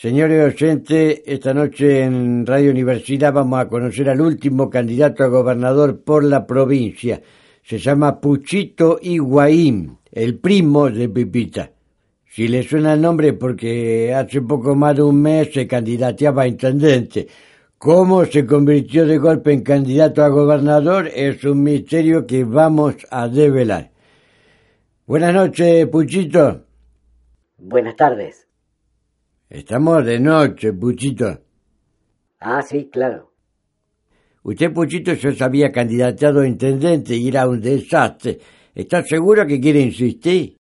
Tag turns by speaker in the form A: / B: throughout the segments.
A: Señores oyentes, esta noche en Radio Universidad vamos a conocer al último candidato a gobernador por la provincia. Se llama Puchito Higuaín, el primo de Pipita. Si le suena el nombre porque hace poco más de un mes se candidateaba a intendente. Cómo se convirtió de golpe en candidato a gobernador es un misterio que vamos a develar. Buenas noches, Puchito.
B: Buenas tardes.
A: Estamos de noche, Puchito.
B: Ah, sí, claro.
A: Usted, Puchito, yo se había candidateado a intendente y era un desastre. ¿Está seguro que quiere insistir?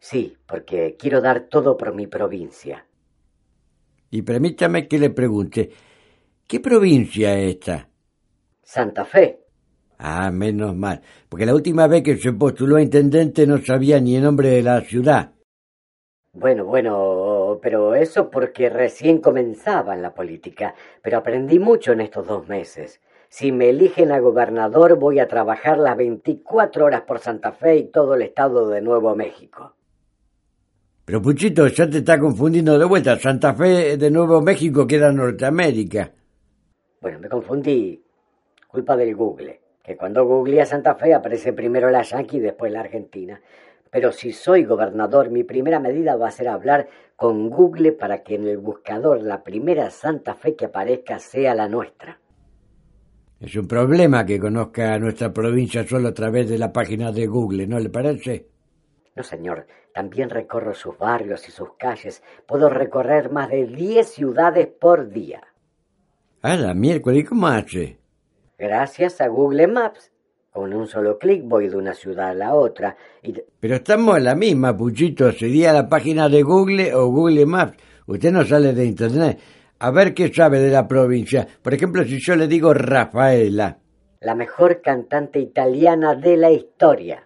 B: Sí, porque quiero dar todo por mi provincia.
A: Y permítame que le pregunte, ¿qué provincia es esta?
B: Santa Fe.
A: Ah, menos mal, porque la última vez que se postuló a intendente no sabía ni el nombre de la ciudad.
B: Bueno, bueno, pero eso porque recién comenzaba en la política, pero aprendí mucho en estos dos meses. Si me eligen a gobernador voy a trabajar las 24 horas por Santa Fe y todo el estado de Nuevo México.
A: Pero Puchito, ya te está confundiendo de vuelta. Santa Fe de Nuevo México queda Norteamérica.
B: Bueno, me confundí. Culpa del Google, que cuando googleé a Santa Fe aparece primero la Yankee y después la Argentina. Pero si soy gobernador, mi primera medida va a ser hablar con Google para que en el buscador la primera Santa Fe que aparezca sea la nuestra.
A: Es un problema que conozca nuestra provincia solo a través de la página de Google, ¿no le parece?
B: No, señor. También recorro sus barrios y sus calles. Puedo recorrer más de diez ciudades por día.
A: Ah, la miércoles, ¿y cómo hace?
B: Gracias a Google Maps. Con un solo clic voy de una ciudad a la otra. Y...
A: Pero estamos en la misma, Puchito. Sería la página de Google o Google Maps. Usted no sale de Internet. A ver qué sabe de la provincia. Por ejemplo, si yo le digo Rafaela.
B: La mejor cantante italiana de la historia.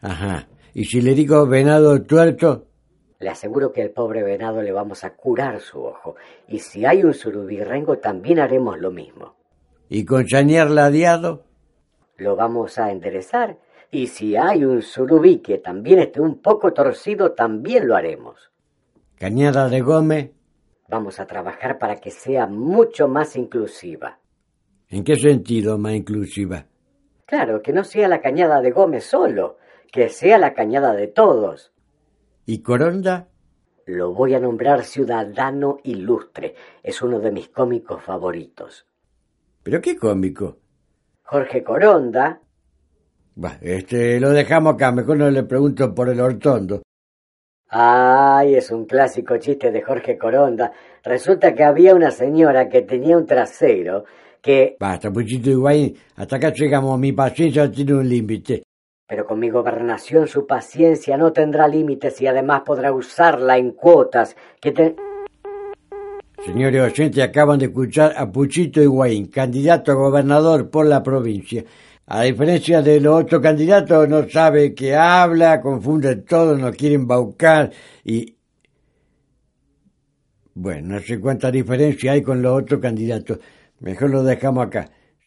A: Ajá. ¿Y si le digo venado tuerto?
B: Le aseguro que al pobre venado le vamos a curar su ojo. Y si hay un surubirrengo, también haremos lo mismo.
A: ¿Y con Chanier ladeado?
B: Lo vamos a enderezar. Y si hay un surubí que también esté un poco torcido, también lo haremos.
A: Cañada de Gómez.
B: Vamos a trabajar para que sea mucho más inclusiva.
A: ¿En qué sentido más inclusiva?
B: Claro, que no sea la cañada de Gómez solo, que sea la cañada de todos.
A: ¿Y Coronda?
B: Lo voy a nombrar ciudadano ilustre. Es uno de mis cómicos favoritos.
A: ¿Pero qué cómico?
B: Jorge Coronda.
A: Bah, este, lo dejamos acá, mejor no le pregunto por el hortondo.
B: Ay, es un clásico chiste de Jorge Coronda. Resulta que había una señora que tenía un trasero que...
A: Basta, Puchito Higuaín, hasta acá llegamos, mi paciencia tiene un límite.
B: Pero con mi gobernación su paciencia no tendrá límites y además podrá usarla en cuotas que te...
A: Señores oyentes, acaban de escuchar a Puchito Higuaín, candidato a gobernador por la provincia. A diferencia de los otros candidatos, no sabe qué habla, confunde todo, no quiere embaucar y... Bueno, no sé cuánta diferencia hay con los otros candidatos. Mejor lo dejamos acá.